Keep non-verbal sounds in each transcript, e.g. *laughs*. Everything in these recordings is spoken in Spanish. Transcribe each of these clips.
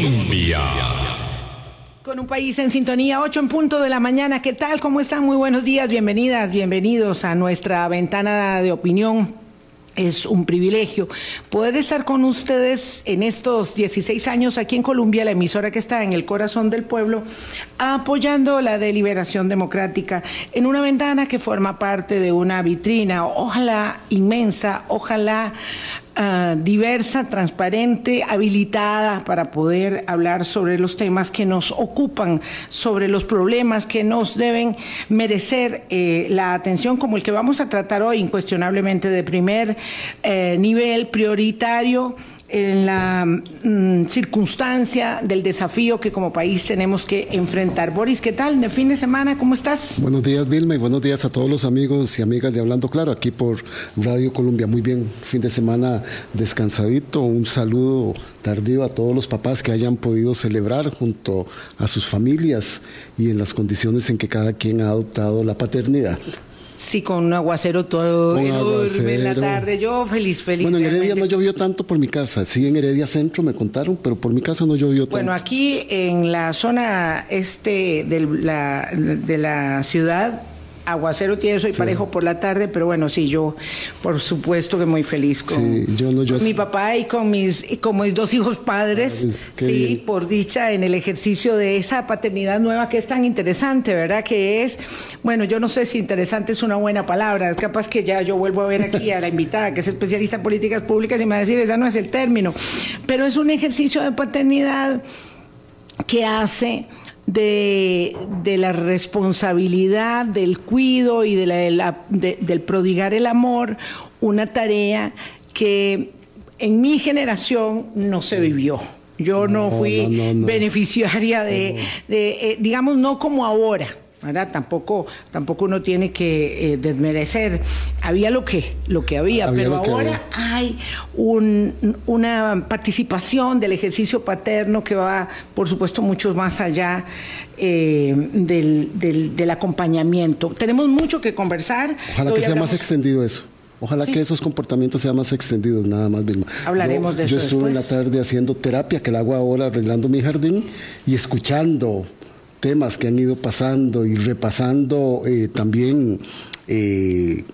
Colombia. Con un país en sintonía, 8 en punto de la mañana. ¿Qué tal? ¿Cómo están? Muy buenos días, bienvenidas, bienvenidos a nuestra ventana de opinión es un privilegio poder estar con ustedes en estos 16 años aquí en Colombia, la emisora que está en el corazón del pueblo, apoyando la deliberación democrática en una ventana que forma parte de una vitrina, ojalá inmensa, ojalá Ah, diversa, transparente, habilitada para poder hablar sobre los temas que nos ocupan, sobre los problemas que nos deben merecer eh, la atención como el que vamos a tratar hoy, incuestionablemente de primer eh, nivel prioritario en la mm, circunstancia del desafío que como país tenemos que enfrentar. Boris, ¿qué tal? ¿De fin de semana? ¿Cómo estás? Buenos días, Vilma, y buenos días a todos los amigos y amigas de Hablando Claro, aquí por Radio Colombia. Muy bien, fin de semana descansadito. Un saludo tardío a todos los papás que hayan podido celebrar junto a sus familias y en las condiciones en que cada quien ha adoptado la paternidad. Sí, con un aguacero todo enorme en la tarde. Yo feliz, feliz. Bueno, en Heredia no llovió tanto por mi casa. Sí, en Heredia Centro me contaron, pero por mi casa no llovió tanto. Bueno, aquí en la zona este de la, de la ciudad aguacero tiene soy parejo por la tarde, pero bueno, sí, yo por supuesto que muy feliz con, mi papá y con mis, como mis dos hijos padres, sí, por dicha en el ejercicio de esa paternidad nueva que es tan interesante, ¿verdad? Que es, bueno, yo no sé si interesante es una buena palabra, es capaz que ya yo vuelvo a ver aquí a la invitada que es especialista en políticas públicas y me va a decir, esa no es el término, pero es un ejercicio de paternidad que hace de, la responsabilidad, del cuido y de la, del prodigar el amor, una tarea que en mi generación no se vivió. Yo no, fui beneficiaria de, eh, digamos, no como ahora Tampoco, tampoco uno tiene que eh, desmerecer. Había lo que, lo que había, pero ahora hay una participación del ejercicio paterno que va, por supuesto, mucho más allá eh, del, acompañamiento. Tenemos mucho que conversar. Ojalá que sea más extendido eso. Ojalá que esos comportamientos sean más extendidos, nada más, Vilma. Hablaremos de eso. Yo estuve en la tarde haciendo terapia, que la hago ahora arreglando mi jardín y escuchando temas que han ido pasando y repasando eh, también eh,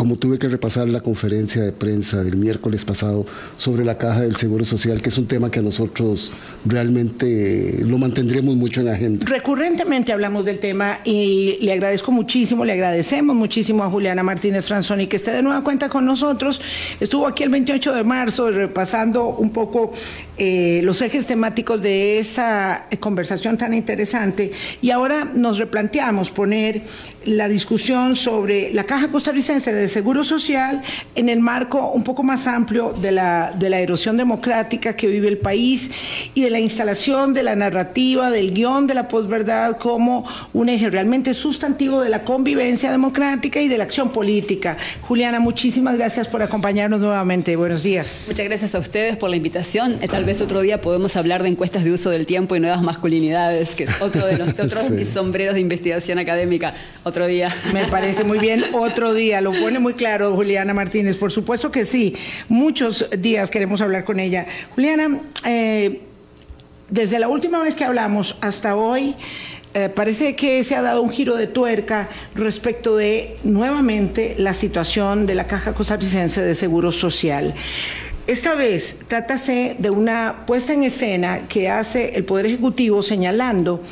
como tuve que repasar la conferencia de prensa del miércoles pasado sobre la caja del Seguro Social, que es un tema que a nosotros realmente lo mantendremos mucho en agenda. Recurrentemente hablamos del tema y le agradezco muchísimo, le agradecemos muchísimo a Juliana Martínez Franzoni que esté de nueva cuenta con nosotros. Estuvo aquí el 28 de marzo repasando un poco eh, los ejes temáticos de esa conversación tan interesante y ahora nos replanteamos poner la discusión sobre la caja costarricense de Seguro Social en el marco un poco más amplio de la, de la erosión democrática que vive el país y de la instalación de la narrativa, del guion de la posverdad como un eje realmente sustantivo de la convivencia democrática y de la acción política. Juliana, muchísimas gracias por acompañarnos nuevamente. Buenos días. Muchas gracias a ustedes por la invitación. Eh, tal vez otro día podemos hablar de encuestas de uso del tiempo y nuevas masculinidades, que es otro de los *laughs* otros sombreros de investigación académica. Otro día. Me parece muy bien. Otro día. Lo *laughs* muy claro Juliana Martínez. Por supuesto que sí. Muchos días queremos hablar con ella. Juliana, eh, desde la última vez que hablamos hasta hoy, eh, parece que se ha dado un giro de tuerca respecto de nuevamente la situación de la Caja Costarricense de Seguro Social. Esta vez trátase de una puesta en escena que hace el Poder Ejecutivo señalando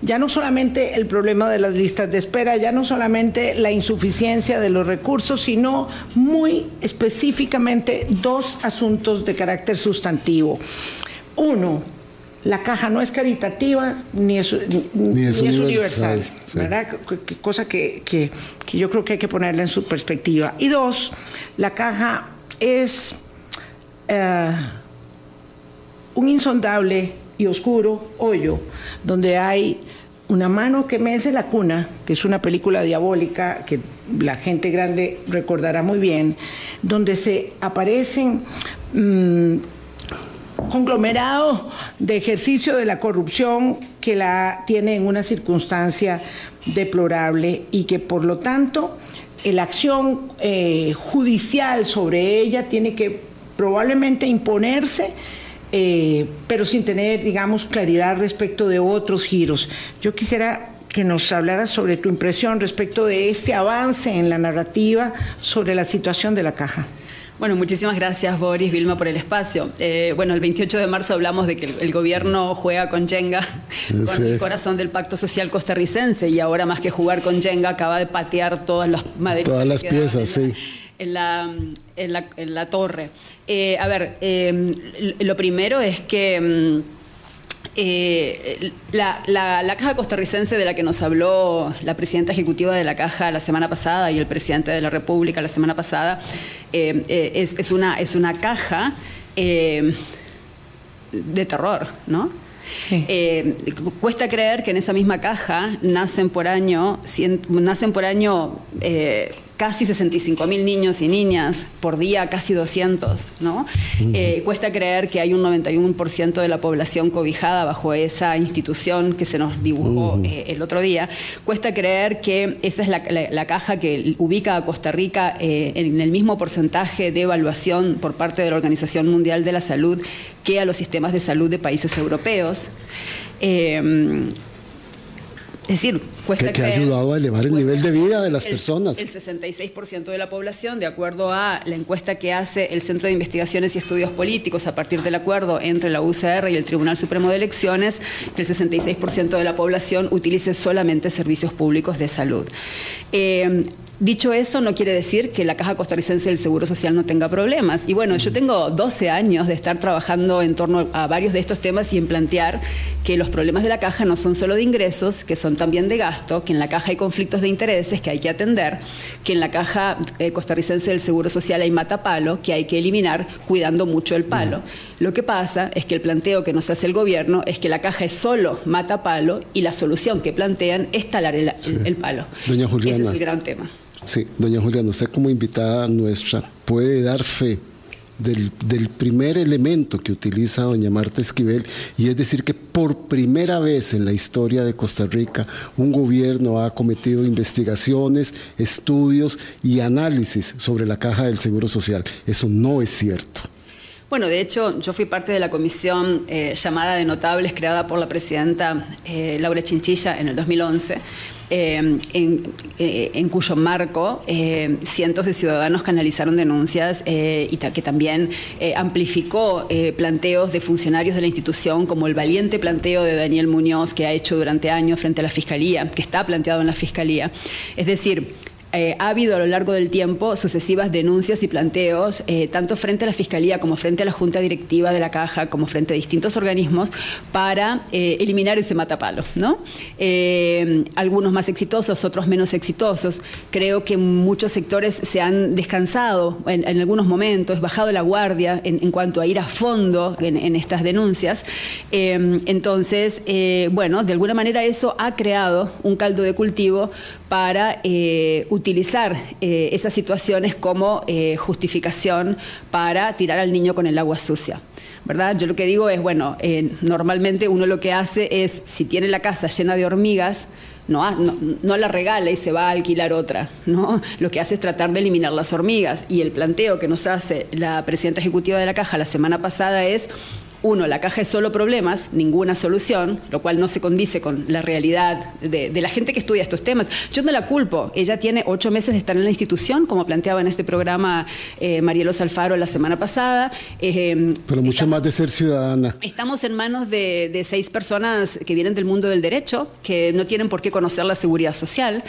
ya no solamente el problema de las listas de espera, ya no solamente la insuficiencia de los recursos, sino muy específicamente dos asuntos de carácter sustantivo. Uno, la caja no es caritativa ni es, universal, ¿verdad? Cosa que, yo creo que hay que ponerla en su perspectiva. Y dos, la caja es eh, un insondable y oscuro hoyo donde hay una mano que mece la cuna, que es una película diabólica que la gente grande recordará muy bien, donde se aparecen mm, conglomerados de ejercicio de la corrupción que la tiene en una circunstancia deplorable y que por lo tanto la acción eh, judicial sobre ella tiene que probablemente imponerse eh, pero sin tener, digamos, claridad respecto de otros giros. Yo quisiera que nos hablara sobre tu impresión respecto de este avance en la narrativa sobre la situación de la caja. Bueno, muchísimas gracias Boris, Vilma, por el espacio. Eh, bueno, el 28 de marzo hablamos de que el, gobierno juega con Jenga, con el corazón del pacto social costarricense, y ahora más que jugar con Jenga, acaba de patear todas las maderas. Todas las piezas, sí. En la, en la, torre. Eh, a ver, eh, lo primero es que... Mm, la, la, caja costarricense de la que nos habló la presidenta ejecutiva de la caja la semana pasada y el presidente de la República la semana pasada eh, eh, es, una, es una caja eh, de terror, ¿no? cuesta creer que en esa misma caja nacen por año, nacen por año casi 65 mil niños y niñas, por día casi 200, ¿no? Eh, cuesta creer que hay un 91% de la población cobijada bajo esa institución que se nos dibujó eh, el otro día. Cuesta creer que esa es la, caja que ubica a Costa Rica eh, en el mismo porcentaje de evaluación por parte de la Organización Mundial de la Salud que a los sistemas de salud de países europeos. Es decir, cuesta que, ha ayudado a elevar el nivel de vida de las personas. El 66% de la población, de acuerdo a la encuesta que hace el Centro de Investigaciones y Estudios Políticos a partir del acuerdo entre la UCR y el Tribunal Supremo de Elecciones, que el 66% de la población utilice solamente servicios públicos de salud. Eh, Dicho eso, no quiere decir que la Caja Costarricense del Seguro Social no tenga problemas. Y bueno, yo tengo 12 años de estar trabajando en torno a varios de estos temas y en plantear que los problemas de la caja no son solo de ingresos, que son también de gasto, que en la caja hay conflictos de intereses que hay que atender, que en la Caja eh, Costarricense del Seguro Social hay matapalo que hay que eliminar cuidando mucho el palo. Lo que pasa es que el planteo que nos hace el gobierno es que la caja es solo matapalo y la solución que plantean es talar el, palo. Doña Juliana. Ese es el gran tema. Sí, doña Juliana, usted como invitada nuestra puede dar fe del, primer elemento que utiliza doña Marta Esquivel, y es decir que por primera vez en la historia de Costa Rica un gobierno ha cometido investigaciones, estudios y análisis sobre la caja del Seguro Social. Eso no es cierto. Bueno, de hecho, yo fui parte de la comisión eh, llamada de notables creada por la presidenta eh, Laura Chinchilla en el 2011 eh, eh, en, cuyo marco eh, cientos de ciudadanos canalizaron denuncias y que también amplificó planteos de funcionarios de la institución, como el valiente planteo de Daniel Muñoz que ha hecho durante años frente a la Fiscalía, que está planteado en la Fiscalía. Es decir, eh, ha habido a lo largo del tiempo sucesivas denuncias y planteos, eh, tanto frente a la Fiscalía como frente a la Junta Directiva de la Caja, como frente a distintos organismos, para eh, eliminar ese matapalo. ¿no? algunos más exitosos, otros menos exitosos. Creo que muchos sectores se han descansado en, algunos momentos, bajado la guardia en, cuanto a ir a fondo en, estas denuncias. entonces, bueno, de alguna manera eso ha creado un caldo de cultivo para utilizar eh, esas situaciones como eh, justificación para tirar al niño con el agua sucia. ¿verdad? Yo lo que digo es, bueno, eh, normalmente uno lo que hace es, si tiene la casa llena de hormigas, no, no, la regala y se va a alquilar otra. ¿no? Lo que hace es tratar de eliminar las hormigas. Y el planteo que nos hace la presidenta ejecutiva de la Caja la semana pasada es uno, la caja es solo problemas, ninguna solución, lo cual no se condice con la realidad de, la gente que estudia estos temas. Yo no la culpo, ella tiene ocho meses de estar en la institución, como planteaba en este programa eh, Marielos Alfaro la semana pasada. Eh, Pero mucho más de ser ciudadana. Estamos en manos de, seis personas que vienen del mundo del derecho, que no tienen por qué conocer la seguridad social.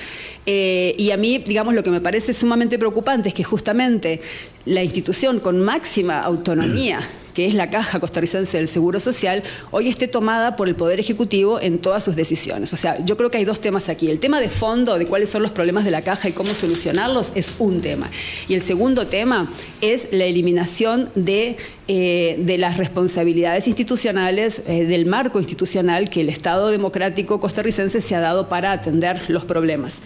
Eh, y a mí, digamos, lo que me parece sumamente preocupante es que justamente la institución con máxima autonomía *clears throat* *clears throat* que es la Caja Costarricense del Seguro Social, hoy esté tomada por el Poder Ejecutivo en todas sus decisiones. O sea, yo creo que hay dos temas aquí. El tema de fondo, de cuáles son los problemas de la Caja y cómo solucionarlos, es un tema. Y el segundo tema es la eliminación de eh, de las responsabilidades institucionales, eh, del marco institucional que el Estado democrático costarricense se ha dado para atender los problemas.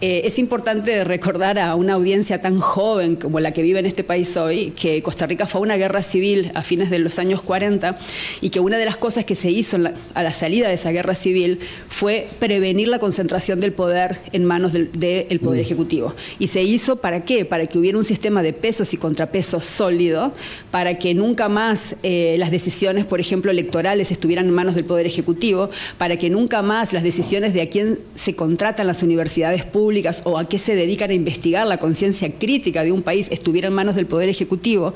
Eh, es importante recordar a una audiencia tan joven como la que vive en este país hoy que Costa Rica fue a una guerra civil a fines de los años 40 y que una de las cosas que se hizo a la salida de esa guerra civil fue prevenir la concentración del poder en manos del, Poder mm. Ejecutivo. ¿Y se hizo para qué? Para que hubiera un sistema de pesos y contrapesos sólido, para que nunca más eh, las decisiones, por ejemplo, electorales estuvieran en manos del Poder Ejecutivo, para que nunca más las decisiones de a quién se contratan las universidades públicas o a qué se dedican a investigar la conciencia crítica de un país estuvieran en manos del Poder Ejecutivo,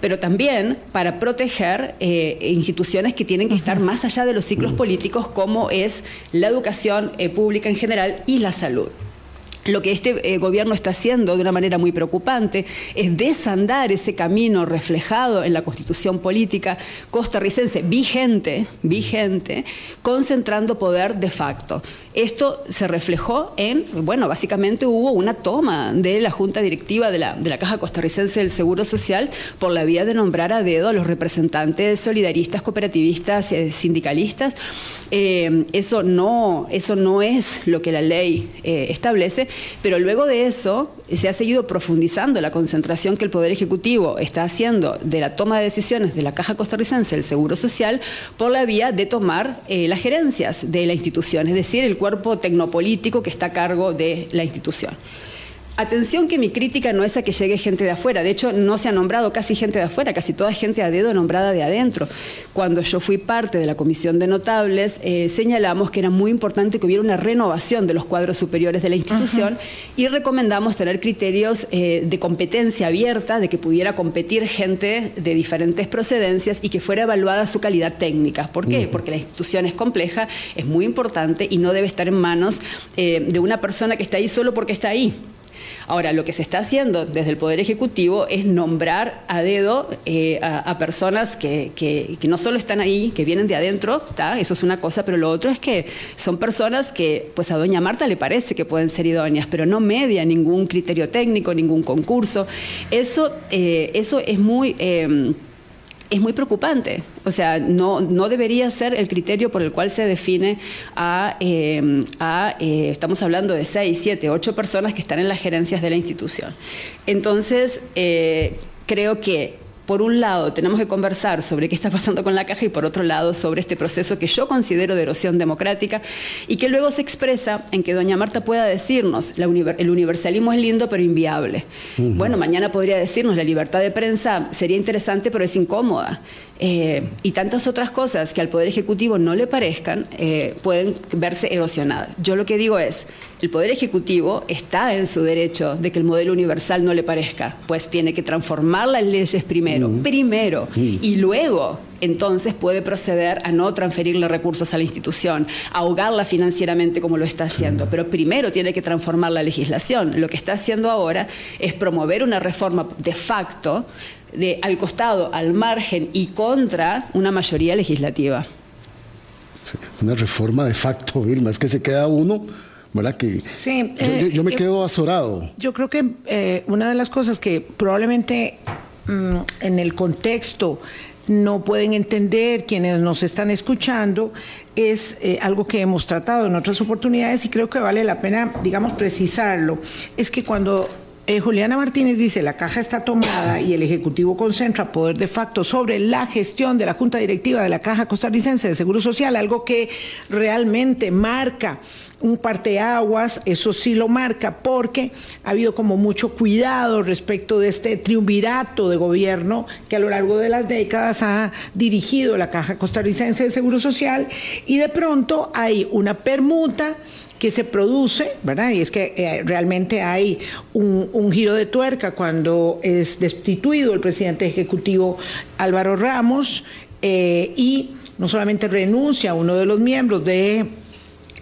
pero también para proteger eh, instituciones que tienen que estar más allá de los ciclos políticos, como es la educación eh, pública en general y la salud. Lo que este eh, gobierno está haciendo de una manera muy preocupante es desandar ese camino reflejado en la constitución política costarricense vigente, vigente, concentrando poder de facto. Esto se reflejó en, bueno, básicamente hubo una toma de la Junta Directiva de la, de la Caja Costarricense del Seguro Social por la vía de nombrar a dedo a los representantes solidaristas, cooperativistas, eh, sindicalistas. Eh, eso, no, eso no es lo que la ley eh, establece, pero luego de eso se ha seguido profundizando la concentración que el Poder Ejecutivo está haciendo de la toma de decisiones de la Caja Costarricense del Seguro Social por la vía de tomar las gerencias de la institución, es decir, el cuerpo tecnopolítico que está a cargo de la institución. Atención que mi crítica no es a que llegue gente de afuera, de hecho no se ha nombrado casi gente de afuera, casi toda gente a dedo nombrada de adentro. Cuando yo fui parte de la comisión de notables, eh, señalamos que era muy importante que hubiera una renovación de los cuadros superiores de la institución y recomendamos tener criterios eh, de competencia abierta, de que pudiera competir gente de diferentes procedencias y que fuera evaluada su calidad técnica. ¿Por qué? Porque la institución es compleja, es muy importante y no debe estar en manos eh, de una persona que está ahí solo porque está ahí. Ahora, lo que se está haciendo desde el Poder Ejecutivo es nombrar a dedo eh, a, personas que, no solo están ahí, que vienen de adentro, eso es una cosa, pero lo otro es que son personas que pues a doña Marta le parece que pueden ser idóneas, pero no media ningún criterio técnico, ningún concurso. Eso, eh, eso es muy... Eh, es muy preocupante. O sea, no, no debería ser el criterio por el cual se define a, eh, eh, estamos hablando de seis, siete, ocho personas que están en las gerencias de la institución. Entonces, eh, creo que por un lado, tenemos que conversar sobre qué está pasando con la caja y por otro lado, sobre este proceso que yo considero de erosión democrática y que luego se expresa en que doña Marta pueda decirnos, el universalismo es lindo pero inviable. Bueno, mañana podría decirnos, la libertad de prensa sería interesante pero es incómoda. Eh, y tantas otras cosas que al Poder Ejecutivo no le parezcan eh, pueden verse erosionadas. Yo lo que digo es, el Poder Ejecutivo está en su derecho de que el modelo universal no le parezca, pues tiene que transformar las leyes primero, primero, y luego entonces puede proceder a no transferirle recursos a la institución, ahogarla financieramente como lo está haciendo, pero primero tiene que transformar la legislación. Lo que está haciendo ahora es promover una reforma de facto de, al costado, al margen y contra una mayoría legislativa. una reforma de facto, Vilma, es que se queda uno ¿verdad? Que sí, yo, me eh, quedo azorado. Yo creo que eh, una de las cosas que probablemente mm, en el contexto no pueden entender quienes nos están escuchando es eh, algo que hemos tratado en otras oportunidades y creo que vale la pena, digamos, precisarlo. Es que cuando eh, Juliana Martínez dice, la caja está tomada y el Ejecutivo concentra poder de facto sobre la gestión de la Junta Directiva de la Caja Costarricense de Seguro Social, algo que realmente marca un parteaguas, eso sí lo marca, porque ha habido como mucho cuidado respecto de este triunvirato de gobierno que a lo largo de las décadas ha dirigido la Caja Costarricense de Seguro Social y de pronto hay una permuta que se produce, ¿verdad? Y es que eh, realmente hay un, giro de tuerca cuando es destituido el presidente ejecutivo Álvaro Ramos eh, y no solamente renuncia a uno de los miembros de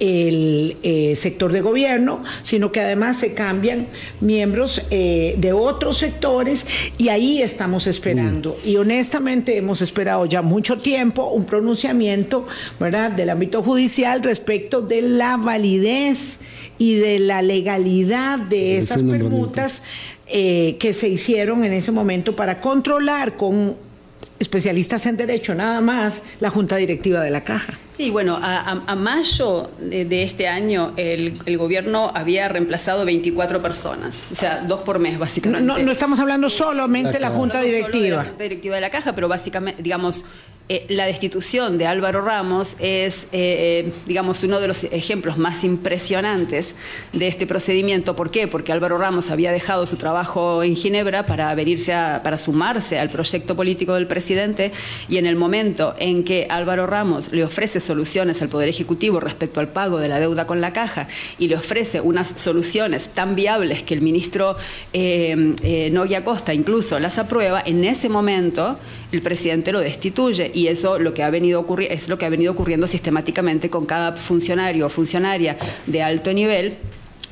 el eh, sector de gobierno, sino que además se cambian miembros eh, de otros sectores y ahí estamos esperando. Mm. Y honestamente hemos esperado ya mucho tiempo un pronunciamiento ¿verdad? del ámbito judicial respecto de la validez y de la legalidad de esas permutas eh, que se hicieron en ese momento para controlar con especialistas en derecho nada más la junta directiva de la caja. Sí, bueno, a, mayo de, este año el, gobierno había reemplazado 24 personas, o sea, dos por mes básicamente. No, estamos hablando solamente de la Junta Directiva. la Junta Directiva de la Caja, pero básicamente, digamos, eh, la destitución de Álvaro Ramos es, eh, eh, digamos, uno de los ejemplos más impresionantes de este procedimiento. ¿Por qué? Porque Álvaro Ramos había dejado su trabajo en Ginebra para, para sumarse al proyecto político del presidente y en el momento en que Álvaro Ramos le ofrece soluciones al Poder Ejecutivo respecto al pago de la deuda con la caja y le ofrece unas soluciones tan viables que el ministro Nogui Costa incluso las aprueba, en ese momento el presidente lo destituye y eso lo que ha venido es lo que ha venido ocurriendo sistemáticamente con cada funcionario o funcionaria de alto nivel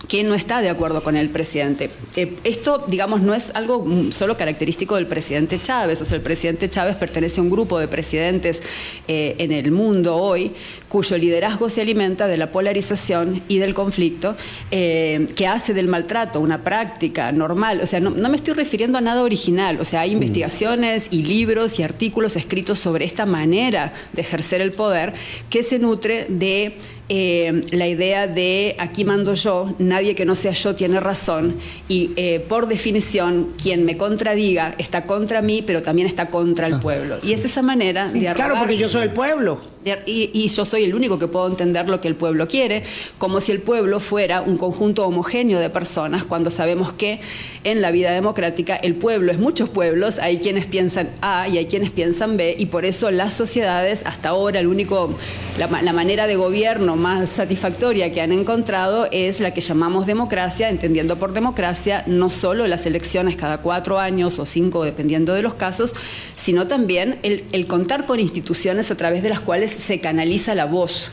que no está de acuerdo con el presidente. Eh, esto, digamos, no es algo solo característico del presidente Chávez, o sea, el presidente Chávez pertenece a un grupo de presidentes eh, en el mundo hoy cuyo liderazgo se alimenta de la polarización y del conflicto, eh, que hace del maltrato una práctica normal. O sea, no, me estoy refiriendo a nada original, o sea, hay mm. investigaciones y libros y artículos escritos sobre esta manera de ejercer el poder que se nutre de eh, la idea de aquí mando yo, nadie que no sea yo tiene razón y eh, por definición quien me contradiga está contra mí, pero también está contra el ah, pueblo. Y es esa manera de Claro, porque yo soy el pueblo. Y, yo soy el único que puedo entender lo que el pueblo quiere, como si el pueblo fuera un conjunto homogéneo de personas, cuando sabemos que en la vida democrática el pueblo es muchos pueblos, hay quienes piensan A y hay quienes piensan B, y por eso las sociedades, hasta ahora, el único, la, la manera de gobierno más satisfactoria que han encontrado es la que llamamos democracia, entendiendo por democracia no solo las elecciones cada cuatro años o cinco, dependiendo de los casos, sino también el, contar con instituciones a través de las cuales se canaliza la voz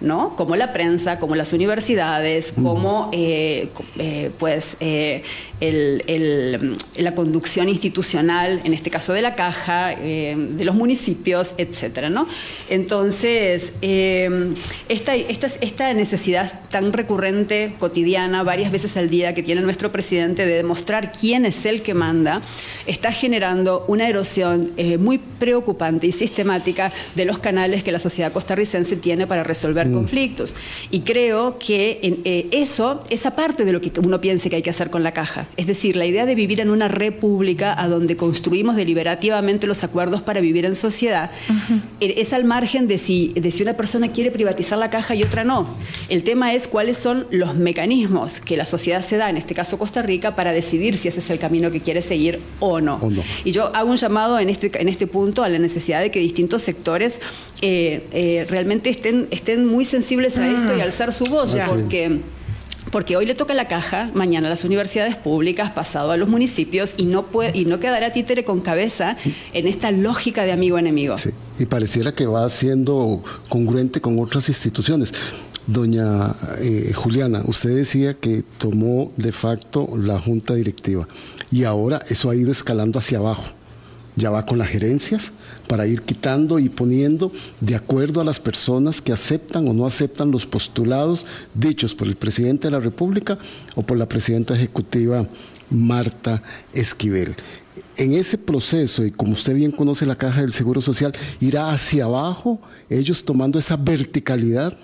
¿no? Como la prensa, como las universidades, como eh, eh, pues eh, la conducción institucional, en este caso de la caja, de los municipios, etcétera, ¿no? Entonces, esta, esta, esta necesidad tan recurrente, cotidiana, varias veces al día que tiene nuestro presidente de demostrar quién es el que manda, está generando una erosión muy preocupante y sistemática de los canales que la sociedad costarricense tiene para resolver Mm. conflictos. Y creo que en, eh, eso, esa parte de lo que uno piense que hay que hacer con la caja. Es decir, la idea de vivir en una república a donde construimos deliberativamente los acuerdos para vivir en sociedad, eh, es al margen de si, de si una persona quiere privatizar la caja y otra no. El tema es cuáles son los mecanismos que la sociedad se da, en este caso Costa Rica, para decidir si ese es el camino que quiere seguir o no. Y yo hago un llamado en este, en este punto a la necesidad de que distintos sectores eh, realmente estén, estén muy muy sensibles a esto y mm. alzar su voz, porque... Porque hoy le toca la caja, mañana a las universidades públicas, pasado a los municipios y no puede y no quedará títere con cabeza en esta lógica de amigo-enemigo. Sí, y pareciera que va siendo congruente con otras instituciones. Doña eh, Juliana, usted decía que tomó de facto la junta directiva y ahora eso ha ido escalando hacia abajo ya va con las gerencias para ir quitando y poniendo de acuerdo a las personas que aceptan o no aceptan los postulados dichos por el presidente de la República o por la presidenta ejecutiva Marta Esquivel. En ese proceso, y como usted bien conoce la caja del Seguro Social, irá hacia abajo, ellos tomando esa verticalidad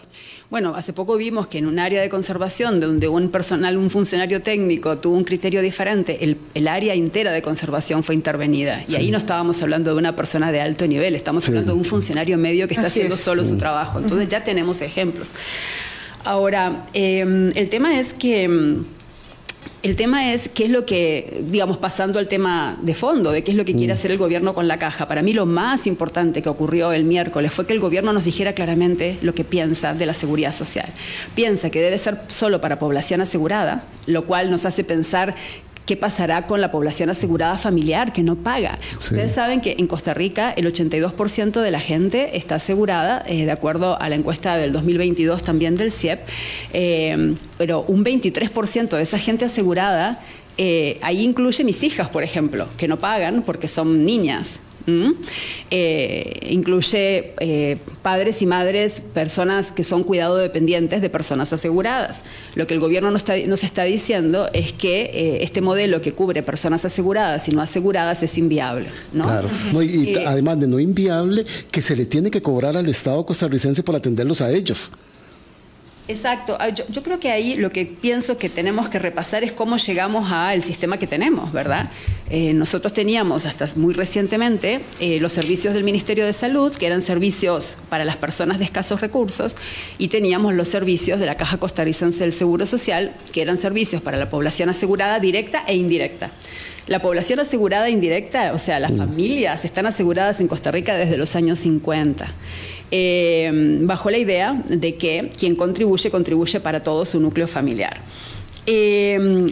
bueno, hace poco vimos que en un área de conservación donde un personal, un funcionario técnico tuvo un criterio diferente, el, área entera de conservación fue intervenida. Y ahí no estábamos hablando de una persona de alto nivel, estamos hablando de un funcionario medio que está haciendo solo su trabajo. Entonces ya tenemos ejemplos. Ahora, em, el tema es que em, el tema es qué es lo que, digamos, pasando al tema de fondo, de qué es lo que quiere mm. hacer el gobierno con la caja. Para mí lo más importante que ocurrió el miércoles fue que el gobierno nos dijera claramente lo que piensa de la seguridad social. Piensa que debe ser solo para población asegurada, lo cual nos hace pensar ¿Qué pasará con la población asegurada familiar que no paga? Ustedes saben que en Costa Rica el 82% de la gente está asegurada, eh, de acuerdo a la encuesta del 2022 también del CIEP, eh, pero un 23% de esa gente asegurada, eh, ahí incluye mis hijas, por ejemplo, que no pagan porque son niñas. Eh, incluye eh, padres y madres, personas que son cuidado dependientes de personas aseguradas. Lo que el gobierno nos está, diciendo es que eh, este modelo que cubre personas aseguradas y no aseguradas es inviable. Claro, y además de no inviable, que se le tiene que cobrar al Estado costarricense por atenderlos a ellos. Exacto. Yo, creo que ahí lo que pienso que tenemos que repasar es cómo llegamos al sistema que tenemos, ¿verdad? Eh, nosotros teníamos hasta muy recientemente eh, los servicios del Ministerio de Salud, que eran servicios para las personas de escasos recursos, y teníamos los servicios de la Caja Costarricense del Seguro Social, que eran servicios para la población asegurada directa e indirecta. La población asegurada e indirecta, o sea, las mm. familias, están aseguradas en Costa Rica desde los años 50. Eh, bajo la idea de que quien contribuye, contribuye para todo su núcleo familiar. Eh,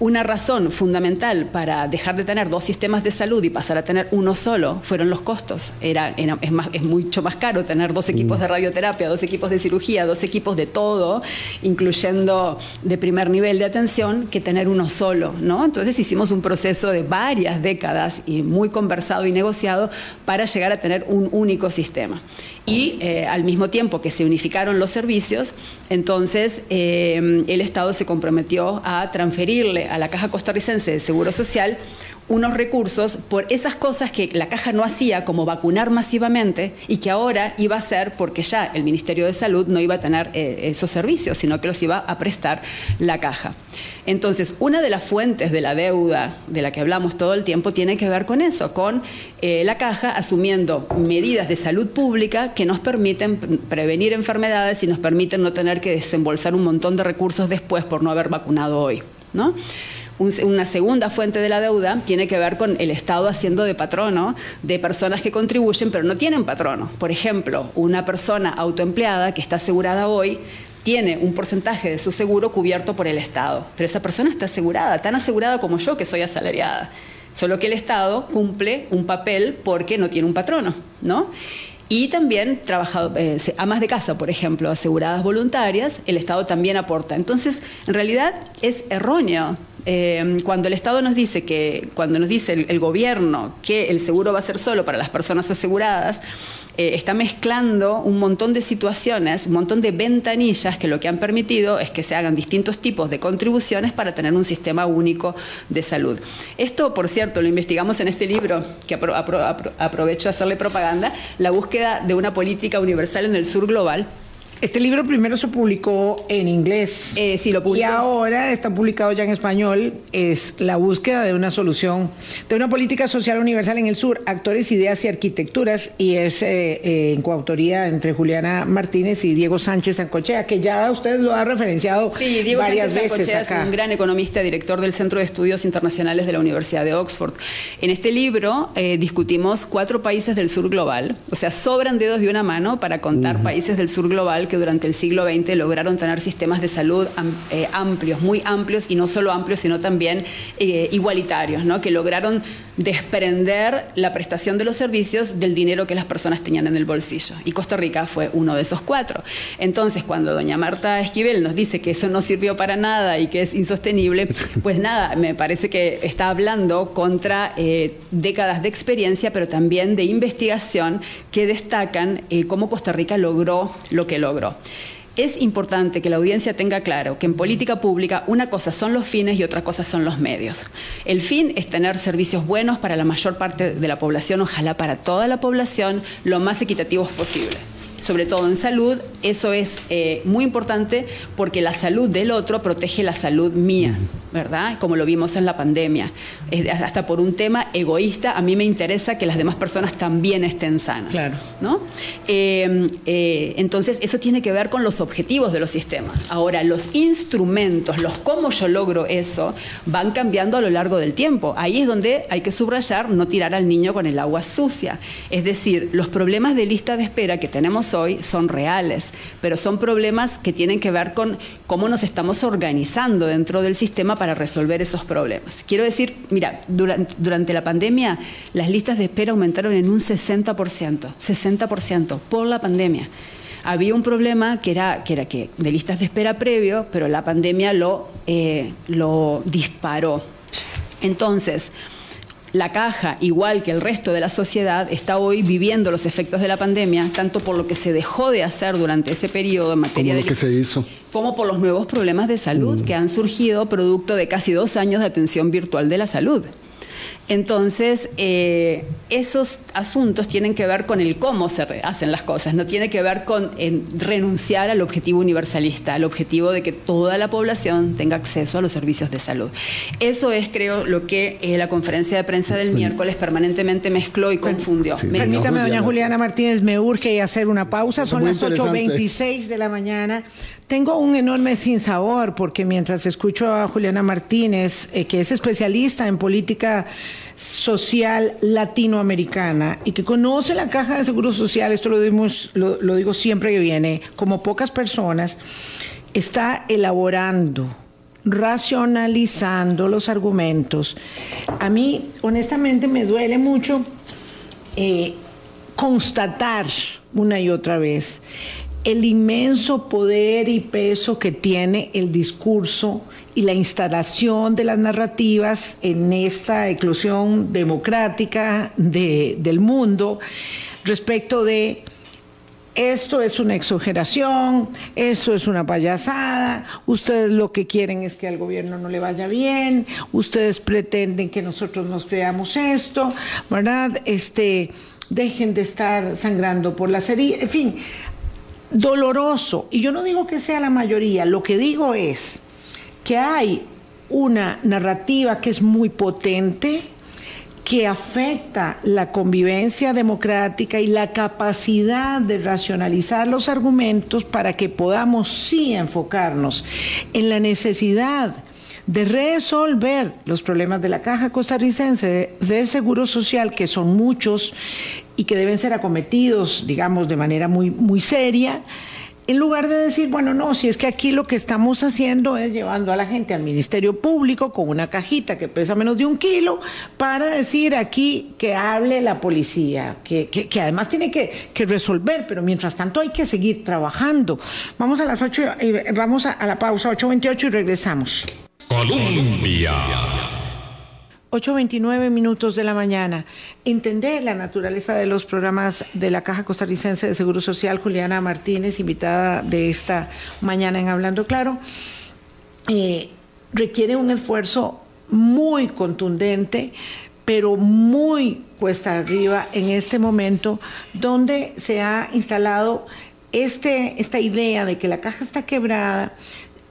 una razón fundamental para dejar de tener dos sistemas de salud y pasar a tener uno solo fueron los costos. Era, es, más, es mucho más caro tener dos equipos de mm. radioterapia, dos equipos de cirugía, dos equipos de todo, incluyendo de primer nivel de atención, que tener uno solo. ¿no? Entonces hicimos un proceso de varias décadas y muy conversado y negociado para llegar a tener un único sistema y eh, al mismo tiempo que se unificaron los servicios, entonces eh, el Estado se comprometió a transferirle a la Caja Costarricense de Seguro Social unos recursos por esas cosas que la caja no hacía, como vacunar masivamente, y que ahora iba a hacer porque ya el Ministerio de Salud no iba a tener eh, esos servicios, sino que los iba a prestar la caja. Entonces, una de las fuentes de la deuda de la que hablamos todo el tiempo tiene que ver con eso, con eh, la caja asumiendo medidas de salud pública que nos permiten prevenir enfermedades y nos permiten no tener que desembolsar un montón de recursos después por no haber vacunado hoy. ¿no? Una segunda fuente de la deuda tiene que ver con el Estado haciendo de patrono de personas que contribuyen pero no tienen patrono. Por ejemplo, una persona autoempleada que está asegurada hoy tiene un porcentaje de su seguro cubierto por el Estado, pero esa persona está asegurada, tan asegurada como yo que soy asalariada. Solo que el Estado cumple un papel porque no tiene un patrono, ¿no? Y también trabajado, eh, amas de casa, por ejemplo, aseguradas voluntarias, el Estado también aporta. Entonces, en realidad es erróneo eh, cuando el Estado nos dice que, cuando nos dice el, gobierno que el seguro va a ser solo para las personas aseguradas, eh, está mezclando un montón de situaciones, un montón de ventanillas que lo que han permitido es que se hagan distintos tipos de contribuciones para tener un sistema único de salud. Esto, por cierto, lo investigamos en este libro, que aprovecho a hacerle propaganda, la búsqueda de una política universal en el sur global este libro primero se publicó en inglés. Eh, sí, lo publicó. Y ahora está publicado ya en español. Es la búsqueda de una solución, de una política social universal en el sur, actores, ideas y arquitecturas. Y es eh, eh, en coautoría entre Juliana Martínez y Diego Sánchez Sancochea, que ya usted lo ha referenciado sí, Diego varias Sánchez veces acá. es un gran economista, director del Centro de Estudios Internacionales de la Universidad de Oxford. En este libro discutimos cuatro países del sur global. O sea, sobran dedos de una mano para contar países del sur global durante el siglo XX lograron tener sistemas de salud eh, amplios, muy amplios, y no solo amplios, sino también eh, igualitarios, ¿no? que lograron desprender la prestación de los servicios del dinero que las personas tenían en el bolsillo. Y Costa Rica fue uno de esos cuatro. Entonces, cuando doña Marta Esquivel nos dice que eso no sirvió para nada y que es insostenible, *laughs* pues nada, me parece que está hablando contra eh, décadas de experiencia, pero también de investigación que destacan cómo Costa Rica logró lo que logró. Es importante que la audiencia tenga claro que en política pública una cosa son los fines y otra cosa son los medios. El fin es tener servicios buenos para la mayor parte de la población, ojalá para toda la población, lo más equitativos posible sobre todo en salud, eso es eh, muy importante porque la salud del otro protege la salud mía, ¿verdad? Como lo vimos en la pandemia. hasta por un tema egoísta, a mí me interesa que las demás personas también estén sanas. Claro. ¿no? Eh, eh, entonces, eso tiene que ver con los objetivos de los sistemas. Ahora, los instrumentos, los cómo yo logro eso, van cambiando a lo largo del tiempo. Ahí es donde hay que subrayar no tirar al niño con el agua sucia. Es decir, los problemas de lista de espera que tenemos hoy son reales, pero son problemas que tienen que ver con cómo nos estamos organizando dentro del sistema para resolver esos problemas. Quiero decir, mira, durante, la pandemia las listas de espera aumentaron en un 60%, 60% por la pandemia había un problema que era, que era que de listas de espera previo, pero la pandemia lo, eh, lo disparó. Entonces, La caja, igual que el resto de la sociedad, está hoy viviendo los efectos de la pandemia, tanto por lo que se dejó de hacer durante ese periodo en materia de... Lo que se hizo. Como por los nuevos problemas de salud mm. que han surgido producto de casi dos años de atención virtual de la salud. Entonces, eh, esos asuntos tienen que ver con el cómo se hacen las cosas, no tiene que ver con renunciar al objetivo universalista, al objetivo de que toda la población tenga acceso a los servicios de salud. Eso es, creo, lo que eh, la conferencia de prensa del miércoles permanentemente mezcló y confundió. Permítame, doña Juliana Martínez, me urge hacer una pausa, son las 8.26 de la mañana. Tengo un enorme sinsabor porque mientras escucho a Juliana Martínez, eh, que es especialista en política social latinoamericana y que conoce la caja de seguro social, esto lo, digo siempre que viene, como pocas personas, está elaborando racionalizando los argumentos. A mí, honestamente, me duele mucho eh, constatar una y otra vez el inmenso poder y peso que tiene el discurso y la instalación de las narrativas en esta eclosión democrática del mundo respecto de esto es una exageración, esto es una payasada, ustedes lo que quieren es que al gobierno no le vaya bien, ustedes pretenden que nosotros nos creamos esto, ¿verdad? Este, dejen de estar sangrando por la serie, en fin, doloroso. Y yo no digo que sea la mayoría, lo que digo es que hay una narrativa que es muy potente, que afecta la convivencia democrática y la capacidad de racionalizar los argumentos para que podamos sí enfocarnos en la necesidad de resolver los problemas de la caja costarricense de, seguro social, que son muchos y que deben ser acometidos, digamos, de manera muy, muy seria, en lugar de decir, bueno, no, si es que aquí lo que estamos haciendo es llevando a la gente al Ministerio Público con una cajita que pesa menos de un kilo para decir aquí que hable la policía, que, que, además tiene que, que, resolver, pero mientras tanto hay que seguir trabajando. Vamos a las 8, eh, vamos a, a la pausa 8.28 y regresamos. Colombia. 8.29 minutos de la mañana. Entender la naturaleza de los programas de la Caja Costarricense de Seguro Social, Juliana Martínez, invitada de esta mañana en Hablando Claro, eh, requiere un esfuerzo muy contundente, pero muy cuesta arriba en este momento, donde se ha instalado este, esta idea de que la caja está quebrada,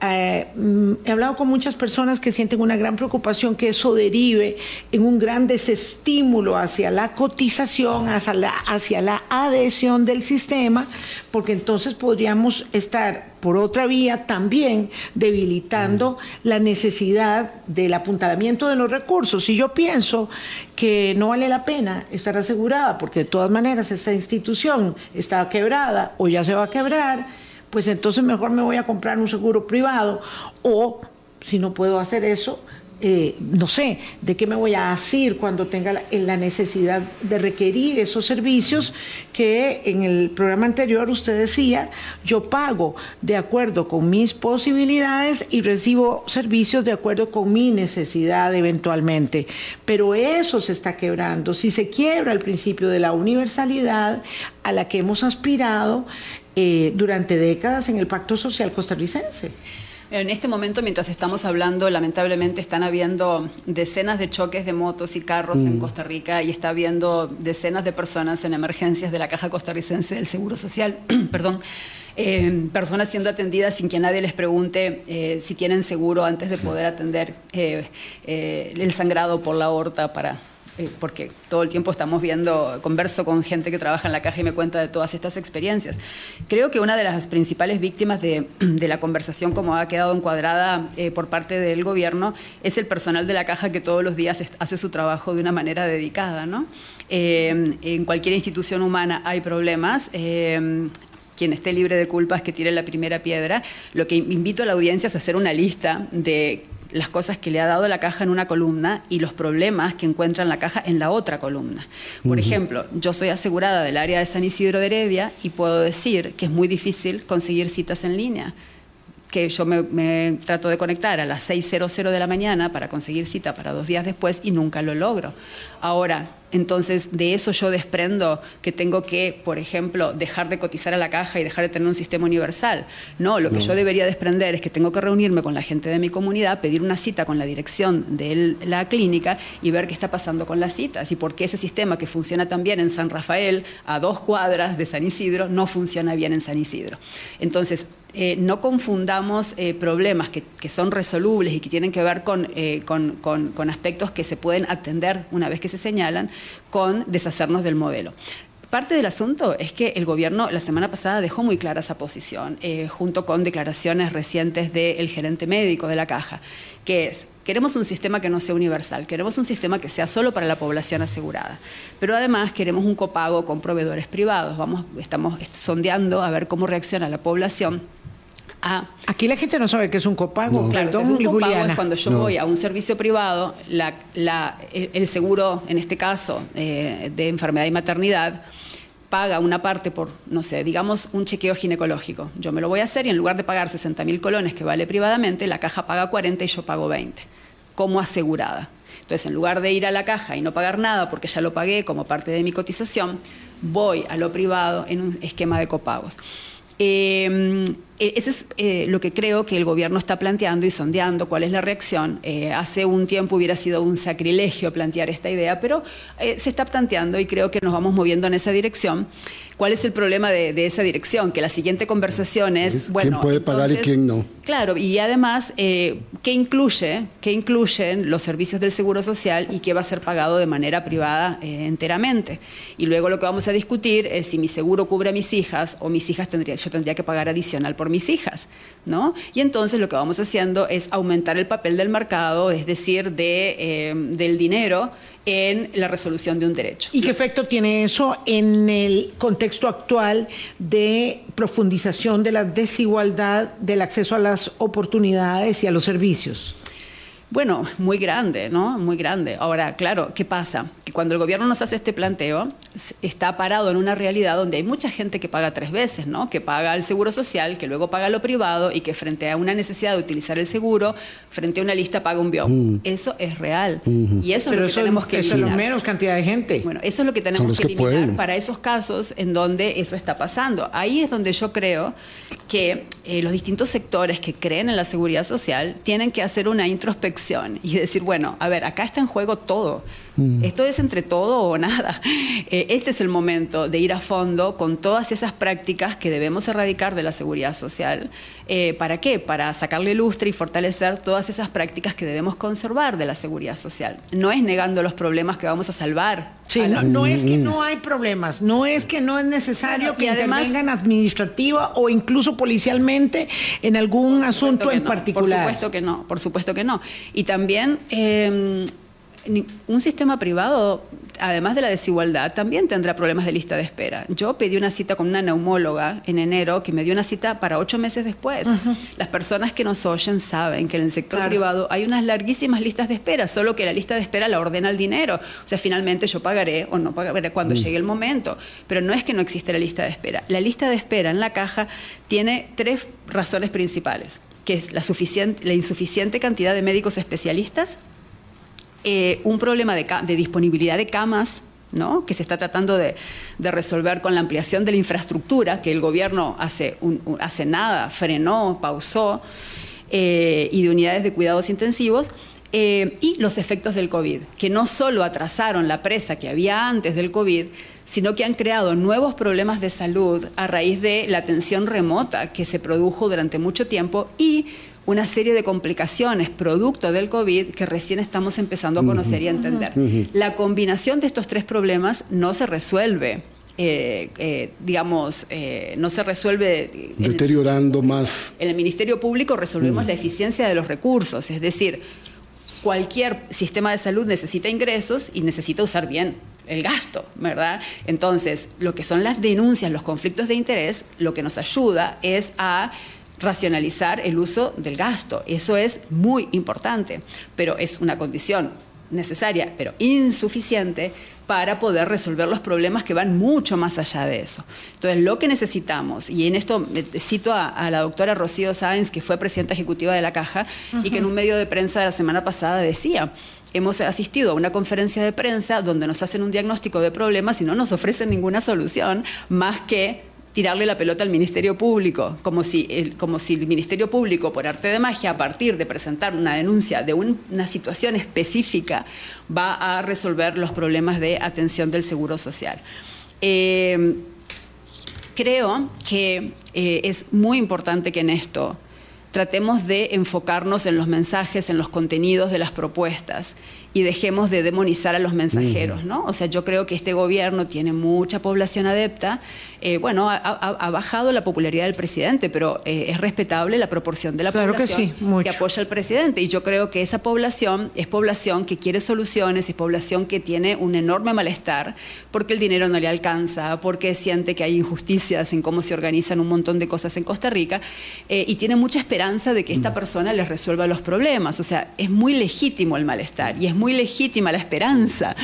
eh, mm, he hablado con muchas personas que sienten una gran preocupación que eso derive en un gran desestímulo hacia la cotización, hacia la, hacia la adhesión del sistema, porque entonces podríamos estar por otra vía también debilitando la necesidad del apuntalamiento de los recursos. Si yo pienso que no vale la pena estar asegurada, porque de todas maneras esa institución está quebrada o ya se va a quebrar, pues entonces mejor me voy a comprar un seguro privado o si no puedo hacer eso, eh, no sé, de qué me voy a asir cuando tenga la, necesidad de requerir esos servicios que en el programa anterior usted decía, yo pago de acuerdo con mis posibilidades y recibo servicios de acuerdo con mi necesidad eventualmente. Pero eso se está quebrando. Si se quiebra el principio de la universalidad a la que hemos aspirado, eh, durante décadas en el Pacto Social costarricense. En este momento, mientras estamos hablando, lamentablemente están habiendo decenas de choques de motos y carros en mm. Costa Rica y está habiendo decenas de personas en emergencias de la Caja Costarricense del Seguro Social, *clears throat* perdón, eh, personas siendo atendidas sin que nadie les pregunte eh, si tienen seguro antes de poder atender el sangrado por la aorta para eh, porque todo el tiempo estamos viendo, converso con gente que trabaja en la caja y me cuenta de todas estas experiencias. Creo que una de las principales víctimas de, *clears throat* la conversación, como ha quedado encuadrada eh, por parte del gobierno, es el personal de la caja que todos los días hace su trabajo de una manera dedicada. ¿no? Eh, en cualquier institución humana hay problemas quien esté libre de culpas que tire la primera piedra. Lo que invito a la audiencia es hacer una lista de las cosas que le ha dado la caja en una columna y los problemas que encuentra en la caja en la otra columna. Por ejemplo, yo soy asegurada del área de San Isidro de Heredia y puedo decir que es muy difícil conseguir citas en línea que yo me, trato de conectar a las 6.00 de la mañana para conseguir cita para dos días después y nunca lo logro. Ahora, entonces de eso yo desprendo que tengo que, por ejemplo, dejar de cotizar a la caja y dejar de tener un sistema universal. No, lo que yo debería desprender es que tengo que reunirme con la gente de mi comunidad, pedir una cita con la dirección de la clínica y ver qué está pasando con las citas y por qué ese sistema que funciona tan bien en San Rafael, a dos cuadras de San Isidro, no funciona bien en San Isidro. Entonces, eh, no confundamos eh, problemas que, son resolubles y que tienen que ver eh, con, aspectos que se pueden atender una vez que se señalan, con deshacernos del modelo. Parte del asunto es que el gobierno la semana pasada dejó muy clara esa posición, junto con declaraciones recientes del gerente médico de la caja, que es, queremos un sistema que no sea universal, queremos un sistema que sea solo para la población asegurada, pero además queremos un copago con proveedores privados. Vamos, estamos sondeando a ver cómo reacciona la población Ah. Aquí la gente no sabe qué es un copago. Claro, un copago es cuando yo voy a un servicio privado, el seguro, en este caso, eh, de enfermedad y maternidad, paga una parte por, no sé, digamos un chequeo ginecológico. Yo me lo voy a hacer y en lugar de pagar 60 mil colones que vale privadamente, la caja paga 40 y yo pago 20, como asegurada. Entonces, en lugar de ir a la caja y no pagar nada porque ya lo pagué como parte de mi cotización, voy a lo privado en un esquema de copagos. Eh, eh, Eso es eh, lo que creo que el gobierno está planteando y sondeando cuál es la reacción. hace un tiempo hubiera sido un sacrilegio plantear esta idea, pero se está planteando y creo que nos vamos moviendo en esa dirección. ¿Cuál es el problema de, esa dirección? Que la siguiente conversación es, bueno... ¿Quién puede pagar y quién no? Claro, y además, ¿qué incluye? ¿Qué incluyen los servicios del Seguro Social y qué va a ser pagado de manera privada enteramente? Y luego lo que vamos a discutir es si mi seguro cubre a mis hijas o mis hijas tendría, yo tendría que pagar adicional por mis hijas, ¿no? Y entonces lo que vamos haciendo es aumentar el papel del mercado, es decir, de, eh, del dinero en la resolución de un derecho. ¿Y qué efecto tiene eso en el contexto actual de profundización de la desigualdad del acceso a las oportunidades y a los servicios? Bueno, muy grande, ¿no? Muy grande. Ahora, claro, ¿qué pasa? Que cuando el gobierno nos hace este planteo, está parado en una realidad donde hay mucha gente que paga tres veces, ¿no? Que paga el seguro social, que luego paga lo privado y que frente a una necesidad de utilizar el seguro, frente a una lista paga un biom. Mm. Eso es real. Y eso es lo que tenemos que eliminar. Eso es menos cantidad de gente. Bueno, eso es lo que tenemos que, eliminar para esos casos en donde eso está pasando. Ahí es donde yo creo que eh, los distintos sectores que creen en la seguridad social tienen que hacer una introspección y decir, bueno, a ver, acá está en juego todo. Mm. Esto es entre todo o nada. *laughs* Eh, este es el momento de ir a fondo con todas esas prácticas que debemos erradicar de la seguridad social. Eh, ¿Para qué? Para sacarle lustre y fortalecer todas esas prácticas que debemos conservar de la seguridad social. No es negando los problemas que vamos a salvar. Sí, no, es que no hay problemas, no es que no es necesario que además, intervengan administrativa o incluso policialmente en algún asunto en particular. Por supuesto que no, por supuesto que no. Y también eh, un sistema privado, además de la desigualdad, también tendrá problemas de lista de espera. Yo pedí una cita con una neumóloga en enero que me dio una cita para ocho meses después. Las personas que nos oyen saben que en el sector privado hay unas larguísimas listas de espera, solo que la lista de espera la ordena el dinero. O sea, finalmente yo pagaré o no pagaré cuando mm. llegue el momento. Pero no es que no existe la lista de espera. La lista de espera en la caja tiene tres razones principales, que es la, suficiente, la insuficiente cantidad de médicos especialistas, eh, un problema de, disponibilidad de camas que se está tratando de, resolver con la ampliación de la infraestructura que el gobierno hace, hace nada frenó, pausó, eh, y de unidades de cuidados intensivos. Eh, y los efectos del COVID, que no solo atrasaron la presa que había antes del COVID, sino que han creado nuevos problemas de salud a raíz de la atención remota que se produjo durante mucho tiempo y una serie de complicaciones producto del COVID que recién estamos empezando a conocer y a entender. La combinación de estos tres problemas no se resuelve. Eh, eh, digamos, eh, no se resuelve... Deteriorando más. En el Ministerio Público resolvemos la eficiencia de los recursos, es decir, cualquier sistema de salud necesita ingresos y necesita usar bien el gasto, ¿verdad? Entonces, lo que son las denuncias, los conflictos de interés, lo que nos ayuda es a racionalizar el uso del gasto. Eso es muy importante, pero es una condición necesaria, pero insuficiente para poder resolver los problemas que van mucho más allá de eso. Entonces, lo que necesitamos, y en esto cito a, la doctora Rocío Sáenz, que fue presidenta ejecutiva de la Caja, y que en un medio de prensa de la semana pasada decía, hemos asistido a una conferencia de prensa donde nos hacen un diagnóstico de problemas y no nos ofrecen ninguna solución más que tirarle la pelota al Ministerio Público, como si, el, como si el Ministerio Público, por arte de magia, a partir de presentar una denuncia de una situación específica, va a resolver los problemas de atención del Seguro Social. Eh, creo que eh, es muy importante que en esto tratemos de enfocarnos en los mensajes, en los contenidos de las propuestas y dejemos de demonizar a los mensajeros, ¿no? O sea, yo creo que este gobierno tiene mucha población adepta. Eh, bueno, ha, bajado la popularidad del presidente, pero eh, es respetable la proporción de la población que, apoya al presidente. Y yo creo que esa población es población que quiere soluciones, es población que tiene un enorme malestar porque el dinero no le alcanza, porque siente que hay injusticias en cómo se organizan un montón de cosas en Costa Rica eh, y tiene mucha esperanza de que esta mm. persona les resuelva los problemas. O sea, es muy legítimo el malestar y es muy legítima la esperanza.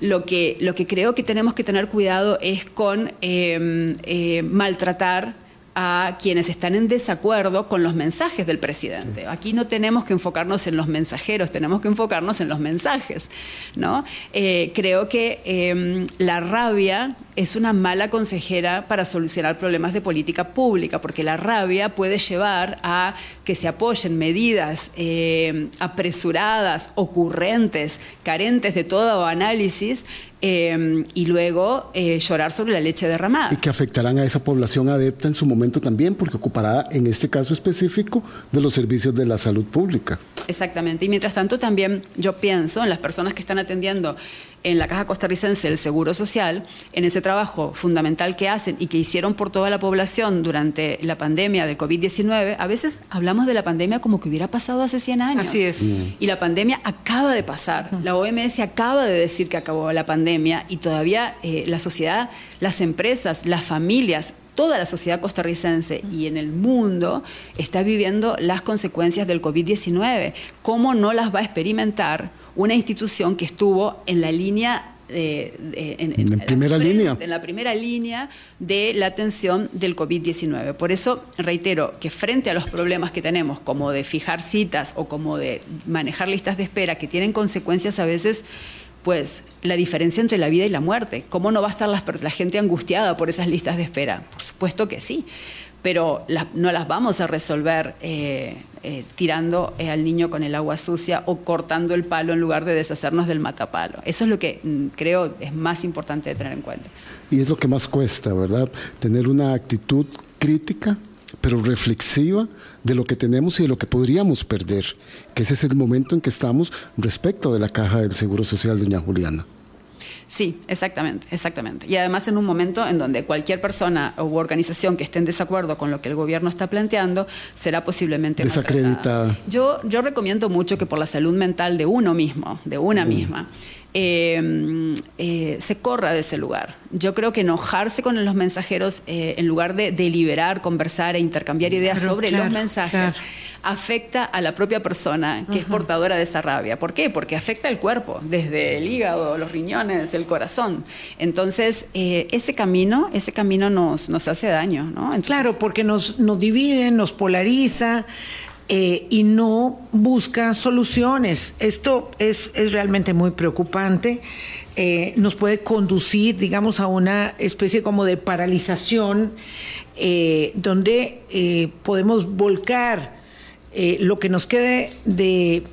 Lo que, lo que creo que tenemos que tener cuidado es con em, eh, maltratar a quienes están en desacuerdo con los mensajes del presidente. Aquí no tenemos que enfocarnos en los mensajeros, tenemos que enfocarnos en los mensajes. ¿no? Eh, creo que em, la rabia es una mala consejera para solucionar problemas de política pública, porque la rabia puede llevar a que se apoyen medidas em, apresuradas, ocurrentes, carentes de todo análisis, Em, y luego eh, llorar sobre la leche derramada. Y que afectarán a esa población adepta en su momento también, porque ocupará en este caso específico de los servicios de la salud pública. Exactamente. Y mientras tanto también yo pienso en las personas que están atendiendo en la Caja Costarricense del Seguro Social, en ese trabajo fundamental que hacen y que hicieron por toda la población durante la pandemia de COVID-19, a veces hablamos de la pandemia como que hubiera pasado hace 100 años. Así es. Y la pandemia acaba de pasar. La OMS acaba de decir que acabó la pandemia y todavía eh, la sociedad, las empresas, las familias, toda la sociedad costarricense y en el mundo está viviendo las consecuencias del COVID-19. ¿Cómo no las va a experimentar una institución que estuvo en la línea en, primera línea. En la primera línea de la atención del COVID-19. Por eso reitero que frente a los problemas que tenemos, como de fijar citas o como de manejar listas de espera, que tienen consecuencias a veces pues la diferencia entre la vida y la muerte. ¿Cómo no va a estar la, gente angustiada por esas listas de espera? Por supuesto que sí, pero no las vamos a resolver eh, eh, tirando eh, al niño con el agua sucia o cortando el palo en lugar de deshacernos del matapalo. Eso es lo que mm, creo es más importante de tener en cuenta. Y es lo que más cuesta, ¿verdad? Tener una actitud crítica pero reflexiva de lo que tenemos y de lo que podríamos perder, que ese es el momento en que estamos respecto de la caja del Seguro Social, doña Juliana. Sí, exactamente, exactamente. Y además en un momento en donde cualquier persona u organización que esté en desacuerdo con lo que el gobierno está planteando será posiblemente desacreditada. Yo, yo recomiendo mucho que por la salud mental de uno mismo, de una mm. Misma, eh, eh, se corra de ese lugar. Yo creo que enojarse con los mensajeros eh, en lugar de deliberar, conversar e intercambiar ideas sobre los mensajes. afecta a la propia persona que es portadora de esa rabia. ¿Por qué? Porque afecta el cuerpo, desde el hígado, los riñones, el corazón. Entonces, ese camino, ese camino nos, nos hace daño, ¿no? claro, porque nos, nos divide, nos polariza, eh, y no busca soluciones. Esto es, realmente muy preocupante. Eh, nos puede conducir, digamos, a una especie como de paralización eh, donde podemos volcar lo que nos quede de,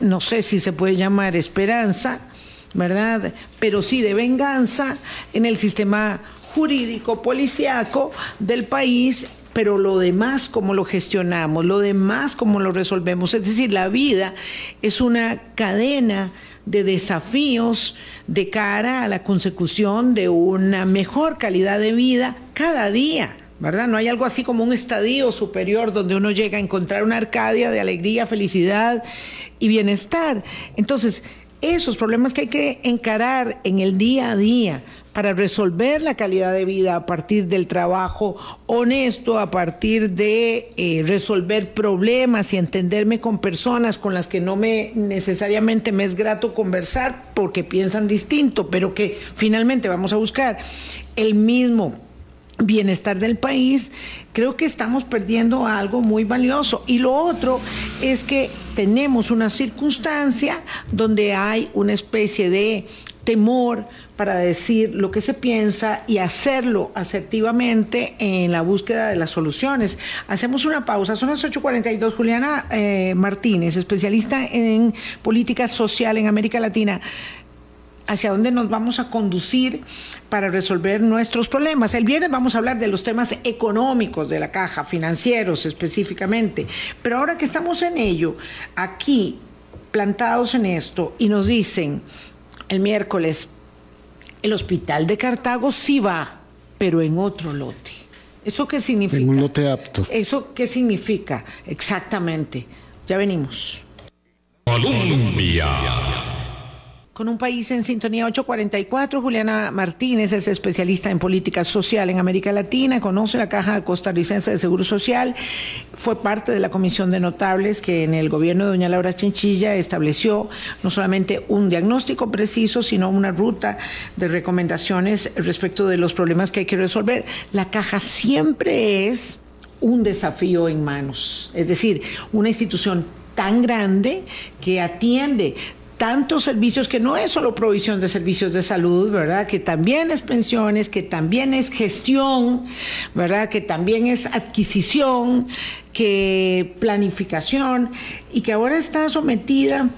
no sé si se puede llamar esperanza, ¿verdad? Pero sí de venganza en el sistema jurídico policiaco del país pero lo demás, cómo lo gestionamos, lo demás, cómo lo resolvemos. Es decir, la vida es una cadena de desafíos de cara a la consecución de una mejor calidad de vida cada día. ¿verdad? No hay algo así como un estadio superior donde uno llega a encontrar una arcadia de alegría, felicidad y bienestar. Entonces, esos problemas que hay que encarar en el día a día, para resolver la calidad de vida a partir del trabajo honesto, a partir de eh, resolver problemas y entenderme con personas con las que no me necesariamente me es grato conversar porque piensan distinto, pero que finalmente vamos a buscar el mismo bienestar del país, creo que estamos perdiendo algo muy valioso. Y lo otro es que tenemos una circunstancia donde hay una especie de temor para decir lo que se piensa y hacerlo asertivamente en la búsqueda de las soluciones. Hacemos una pausa, son las 8.42. Juliana eh, Martínez, especialista en política social en América Latina hacia dónde nos vamos a conducir para resolver nuestros problemas. El viernes vamos a hablar de los temas económicos de la caja, financieros específicamente, pero ahora que estamos en ello, aquí plantados en esto y nos dicen el miércoles, el hospital de Cartago sí va, pero en otro lote. ¿Eso qué significa? En un lote apto. ¿Eso qué significa? Exactamente. Ya venimos. Colombia con un país en sintonía 844. Juliana Martínez es especialista en política social en América Latina, conoce la Caja Costarricense de Seguro Social, fue parte de la comisión de notables que en el gobierno de doña Laura Chinchilla estableció no solamente un diagnóstico preciso, sino una ruta de recomendaciones respecto de los problemas que hay que resolver. La Caja siempre es un desafío en manos, es decir, una institución tan grande que atiende tantos servicios que no es solo provisión de servicios de salud, ¿verdad? Que también es pensiones, que también es gestión, ¿verdad? Que también es adquisición, que planificación y que ahora está sometida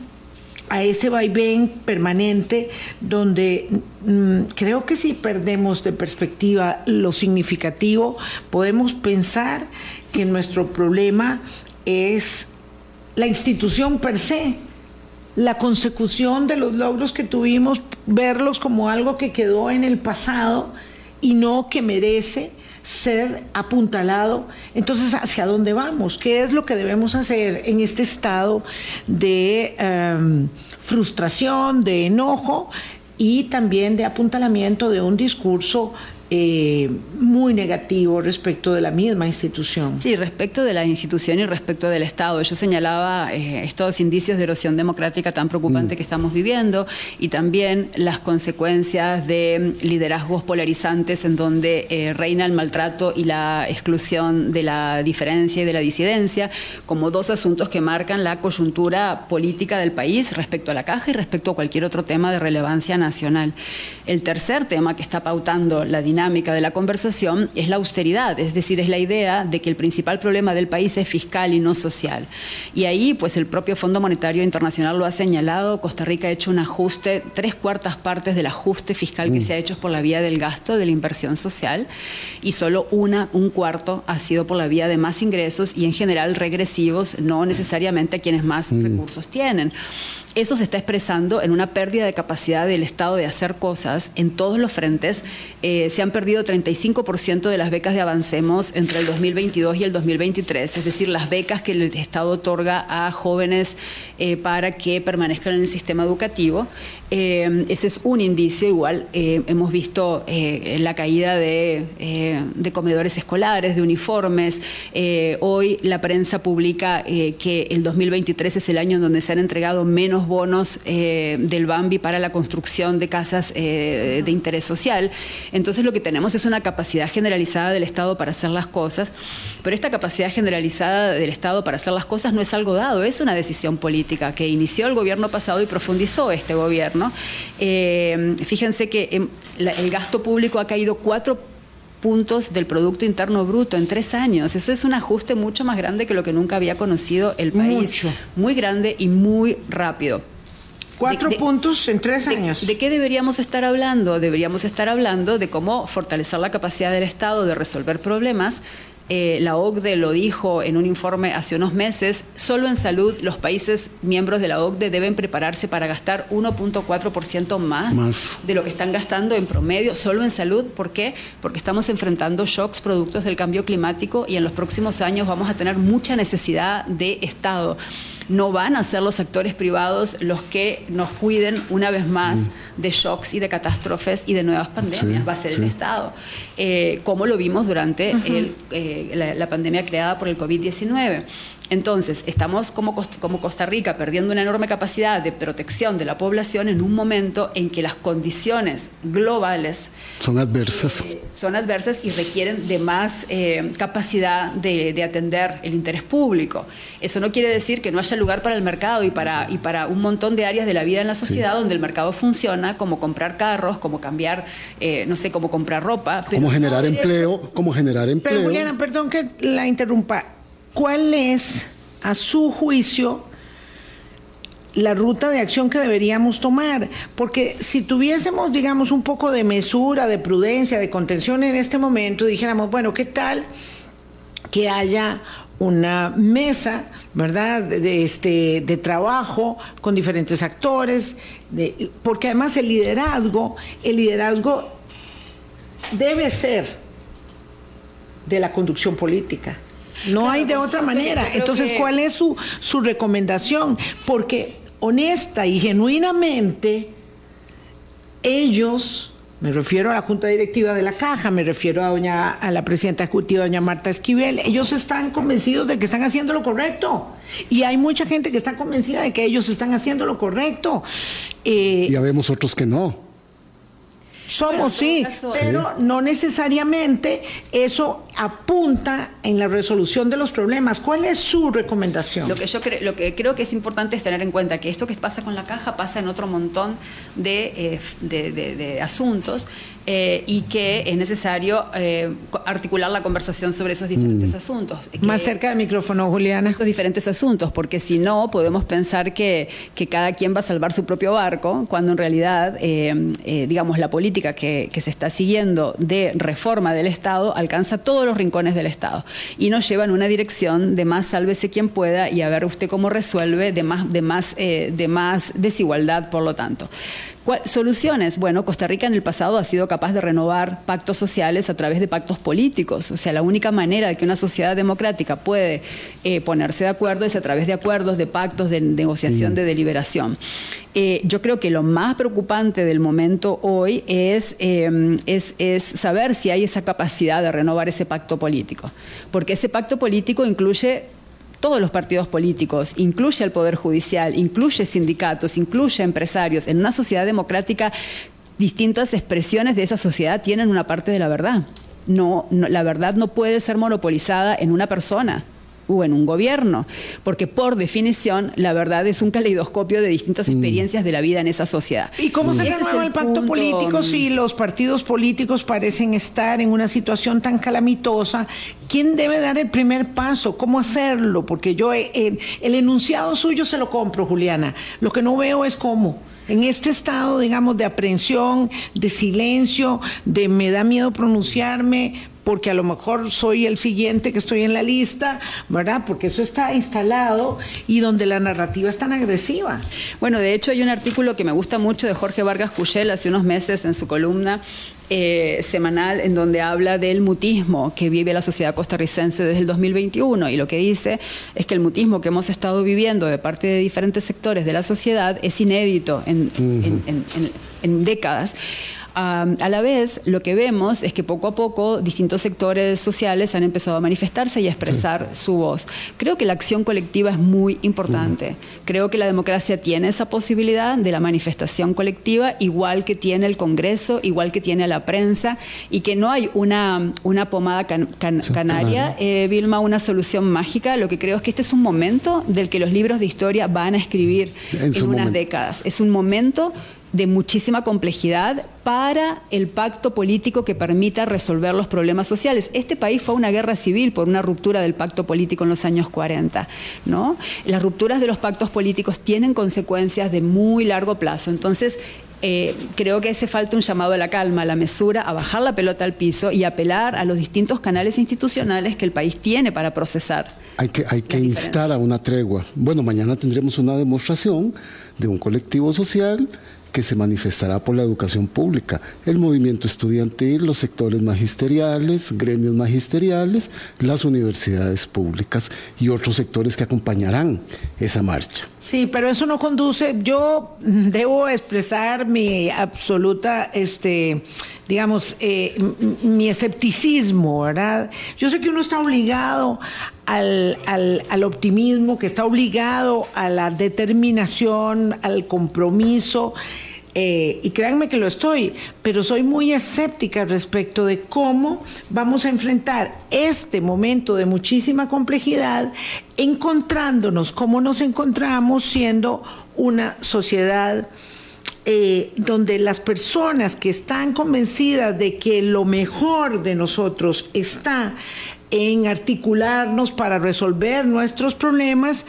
a ese vaivén permanente donde mm, creo que si perdemos de perspectiva lo significativo, podemos pensar que nuestro problema es la institución per se, la consecución de los logros que tuvimos, verlos como algo que quedó en el pasado y no que merece ser apuntalado. Entonces, ¿hacia dónde vamos? ¿Qué es lo que debemos hacer en este estado de em, frustración, de enojo y también de apuntalamiento de un discurso eh, muy negativo respecto de la misma institución. Sí, respecto de la institución y respecto del Estado. Yo señalaba eh, estos indicios de erosión democrática tan preocupante mm. que estamos viviendo y también las consecuencias de liderazgos polarizantes en donde eh, reina el maltrato y la exclusión de la diferencia y de la disidencia como dos asuntos que marcan la coyuntura política del país respecto a la caja y respecto a cualquier otro tema de relevancia nacional. El tercer tema que está pautando la dinámica dinámica de la conversación es la austeridad, es decir, es la idea de que el principal problema del país es fiscal y no social. Y ahí, pues el propio Fondo Monetario Internacional lo ha señalado, Costa Rica ha hecho un ajuste, tres cuartas partes del ajuste fiscal que mm. se ha hecho por la vía del gasto, de la inversión social, y solo una, un cuarto ha sido por la vía de más ingresos y en general regresivos, no necesariamente a quienes más mm. recursos tienen. Eso se está expresando en una pérdida de capacidad del Estado de hacer cosas en todos los frentes. Eh, se han perdido 35% de las becas de Avancemos entre el 2022 y el 2023, es decir, las becas que el Estado otorga a jóvenes eh, para que permanezcan en el sistema educativo. Eh, ese es un indicio, igual hemos visto la caída de, de, comedores escolares, de uniformes. hoy la prensa publica que el 2023 es el año en donde se han entregado menos bonos del Bambi para la construcción de casas de interés social. Entonces lo que tenemos es una capacidad generalizada del Estado para hacer las cosas, pero esta capacidad generalizada del Estado para hacer las cosas no es algo dado, es una decisión política que inició el gobierno pasado y profundizó este gobierno. Eh, fíjense que em, el gasto público ha caído cuatro puntos del Producto Interno Bruto en tres años. Eso es un ajuste mucho más grande que lo que nunca había conocido el país. Muy grande y muy rápido. Cuatro puntos en tres años. De, qué deberíamos estar hablando? Deberíamos estar hablando de cómo fortalecer la capacidad del Estado de resolver problemas. Eh, la OCDE lo dijo en un informe hace unos meses, solo en salud los países miembros de la OCDE deben prepararse para gastar 1.4% más, más, de lo que están gastando en promedio, solo en salud. ¿Por qué? Porque estamos enfrentando shocks productos del cambio climático y en los próximos años vamos a tener mucha necesidad de Estado. No van a ser los actores privados los que nos cuiden una vez más mm. de shocks y de catástrofes y de nuevas pandemias, va a ser el Estado, eh, como lo vimos durante eh, la pandemia creada por el COVID-19. Entonces, estamos como, Costa Rica perdiendo una enorme capacidad de protección de la población en un momento en que las condiciones globales son adversas. Eh, son adversas y requieren de más eh, capacidad de, atender el interés público. Eso no quiere decir que no haya lugar para el mercado y para, y para un montón de áreas de la vida en la sociedad donde el mercado funciona, como comprar carros, como cambiar, eh, no sé, como comprar ropa. Como generar empleo, como generar empleo. Pero Juliana, perdón que la interrumpa ¿cuál es, a su juicio, la ruta de acción que deberíamos tomar? Porque si tuviésemos, digamos, un poco de mesura, de prudencia, de contención en este momento, dijéramos, bueno, ¿qué tal que haya una mesa, ¿verdad?, de, este, de trabajo con diferentes actores, porque además el liderazgo, el liderazgo debe ser de la conducción política. No hay de otra manera. Entonces, ¿cuál es su, su recomendación? Porque honesta y genuinamente, ellos, me refiero a la Junta Directiva de la Caja, me refiero a, doña, a la presidenta ejecutiva, doña Marta Esquivel, ellos están convencidos de que están haciendo lo correcto. Y hay mucha gente que está convencida de que ellos están haciendo lo correcto. Eh, ya vemos otros que no. Somos sí, pero no necesariamente eso apunta en la resolución de los problemas. ¿Cuál es su recomendación? Lo que yo creo, lo que creo que es importante es tener en cuenta que esto que pasa con la caja pasa en otro montón de, eh, asuntos eh, y que es necesario eh, articular la conversación sobre esos diferentes mm. asuntos. Más cerca del micrófono, Juliana. Esos diferentes asuntos, porque si no podemos pensar que, que cada quien va a salvar su propio barco, cuando en realidad, digamos, la política que, se está siguiendo de reforma del Estado alcanza todos los rincones del Estado y nos lleva en una dirección de más sálvese quien pueda y a ver usted cómo resuelve de más, de más, eh, de más desigualdad, por lo tanto. Soluciones. Bueno, Costa Rica en el pasado ha sido capaz de renovar pactos sociales a través de pactos políticos. O sea, la única manera de que una sociedad democrática puede eh, ponerse de acuerdo es a través de acuerdos, de pactos, de negociación, mm. de deliberación. Eh, yo creo que lo más preocupante del momento hoy es, em, es, es, saber si hay esa capacidad de renovar ese pacto político. Porque ese pacto político incluye todos los partidos políticos, incluye al Poder Judicial, incluye sindicatos, incluye empresarios. En una sociedad democrática, distintas expresiones de esa sociedad tienen una parte de la verdad. No, la verdad no puede ser monopolizada en una persona o en un gobierno, porque por definición la verdad es un caleidoscopio de distintas mm. experiencias de la vida en esa sociedad. ¿Y cómo se renueva el, pacto político si los partidos políticos parecen estar en una situación tan calamitosa? ¿Quién debe dar el primer paso? ¿Cómo hacerlo? Porque yo el enunciado suyo se lo compro, Juliana. Lo que no veo es cómo en este estado, digamos, de aprehensión, de silencio, de me da miedo pronunciarme, porque a lo mejor soy el siguiente que estoy en la lista, ¿verdad? Porque eso está instalado y donde la narrativa es tan agresiva. Bueno, de hecho hay un artículo que me gusta mucho de Jorge Vargas Cuchel hace unos meses en su columna eh, semanal en donde habla del mutismo que vive la sociedad costarricense desde el 2021 y lo que dice es que el mutismo que hemos estado viviendo de parte de diferentes sectores de la sociedad es inédito en, en décadas a la vez, lo que vemos es que poco a poco distintos sectores sociales han empezado a manifestarse y a expresar su voz. Creo que la acción colectiva es muy importante. Creo que la democracia tiene esa posibilidad de la manifestación colectiva, igual que tiene el Congreso, igual que tiene la prensa, y que no hay una, una pomada canaria, eh, Vilma, una solución mágica. Lo que creo es que este es un momento del que los libros de historia van a escribir en, unas décadas. Es un momento de muchísima complejidad para el pacto político que permita resolver los problemas sociales. Este país fue una guerra civil por una ruptura del pacto político en los años 40. ¿no? Las rupturas de los pactos políticos tienen consecuencias de muy largo plazo. Entonces, eh, creo que hace falta un llamado a la calma, a la mesura, a bajar la pelota al piso y apelar a los distintos canales institucionales que el país tiene para procesar. Hay que, hay que instar a una tregua. Bueno, mañana tendremos una demostración de un colectivo social que se manifestará por la educación pública, el movimiento estudiantil, los sectores magisteriales, gremios magisteriales, las universidades públicas y otros sectores que acompañarán esa marcha. Sí, pero eso no conduce, yo *laughs* debo expresar mi absoluta, este, digamos, eh, mi escepticismo, ¿verdad? Yo sé que uno está obligado al, al, optimismo, que está obligado a la determinación, al compromiso. Eh, y créanme que lo estoy, pero soy muy escéptica respecto de cómo vamos a enfrentar este momento de muchísima complejidad, encontrándonos como nos encontramos siendo una sociedad eh, donde las personas que están convencidas de que lo mejor de nosotros está en articularnos para resolver nuestros problemas,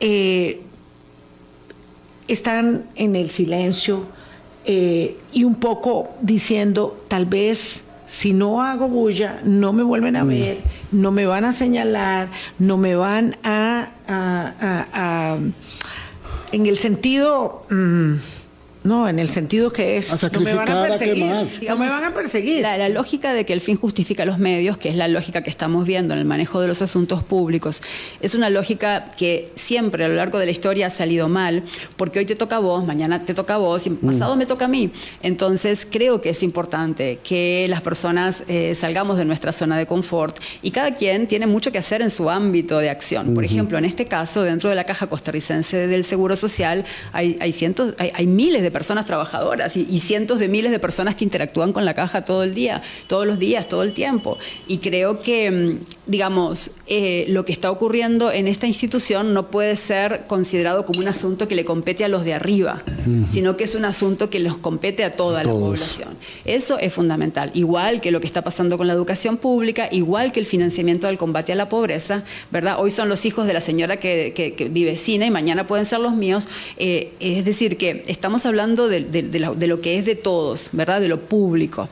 eh, están en el silencio eh, y un poco diciendo, tal vez si no hago bulla, no me vuelven a mm. ver, no me van a señalar, no me van a... en el sentido... Mm, no, en el sentido que es, no me van a perseguir. no me van a perseguir. La, lógica de que el fin justifica los medios, que es la lógica que estamos viendo en el manejo de los asuntos públicos, es una lógica que siempre a lo largo de la historia ha salido mal, porque hoy te toca a vos, mañana te toca a vos y mm. pasado me toca a mí. Entonces creo que es importante que las personas eh, salgamos de nuestra zona de confort y cada quien tiene mucho que hacer en su ámbito de acción. Por ejemplo, en este caso, dentro de la Caja Costarricense del Seguro Social, hay, cientos, hay miles de personas trabajadoras y, cientos de miles de personas que interactúan con la caja todo el día, todos los días, todo el tiempo. Y creo que, mm, digamos, eh, lo que está ocurriendo en esta institución no puede ser considerado como un asunto que le compete a los de arriba, sino que es un asunto que les compete a toda la población. Eso es fundamental. Igual que lo que está pasando con la educación pública, igual que el financiamiento del combate a la pobreza, ¿verdad? Hoy son los hijos de la señora que, vive cine y mañana pueden ser los míos. Eh, es decir, que estamos hablando de, lo, que es de todos, ¿verdad? De lo público.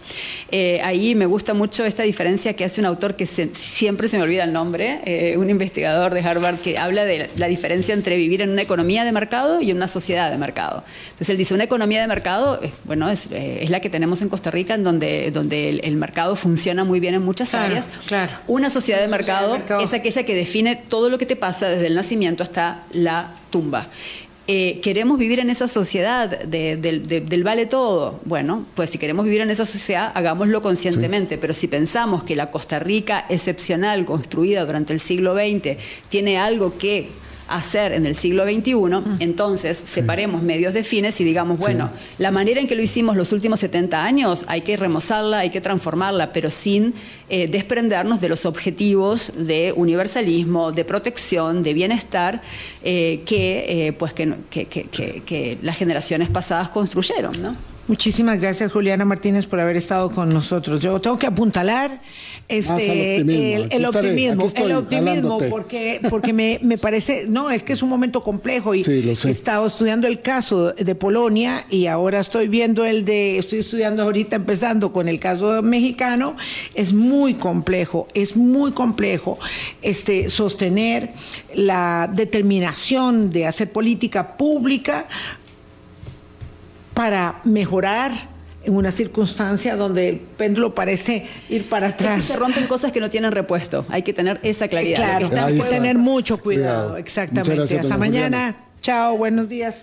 Eh, ahí me gusta mucho esta diferencia que hace un autor que siempre se me olvida el nombre, eh, un investigador de Harvard que habla de la diferencia entre vivir en una economía de mercado y en una sociedad de mercado. Entonces él dice, una economía de mercado, eh, bueno, es, la que tenemos en Costa Rica, en donde, donde el, mercado funciona muy bien en muchas áreas. Claro. Una sociedad de mercado es aquella que define todo lo que te pasa desde el nacimiento hasta la tumba. Eh, queremos vivir en esa sociedad del vale todo. Bueno, pues si queremos vivir en esa sociedad, hagámoslo conscientemente. Pero si pensamos que la Costa Rica excepcional, construida durante el siglo XX, tiene algo que hacer en el siglo XXI, entonces separemos medios de fines y digamos, bueno, la manera en que lo hicimos los últimos 70 años hay que remozarla, hay que transformarla, pero sin eh, desprendernos de los objetivos de universalismo, de protección, de bienestar eh, que, eh, pues que, que, que, las generaciones pasadas construyeron. ¿no? Muchísimas gracias, Juliana Martínez, por haber estado con nosotros. Yo tengo que apuntalar este, el, optimismo, el optimismo, porque, porque me, me, parece, no, es que es un momento complejo y he estado estudiando el caso de Polonia y ahora estoy viendo el de, estoy estudiando ahorita empezando con el caso mexicano, es muy complejo, es muy complejo este, sostener la determinación de hacer política pública para mejorar en una circunstancia donde el péndulo parece ir para atrás. se rompen cosas que no tienen repuesto. Hay que tener esa claridad. Claro, hay que tener mucho cuidado. Exactamente. Hasta mañana. Chao, buenos días.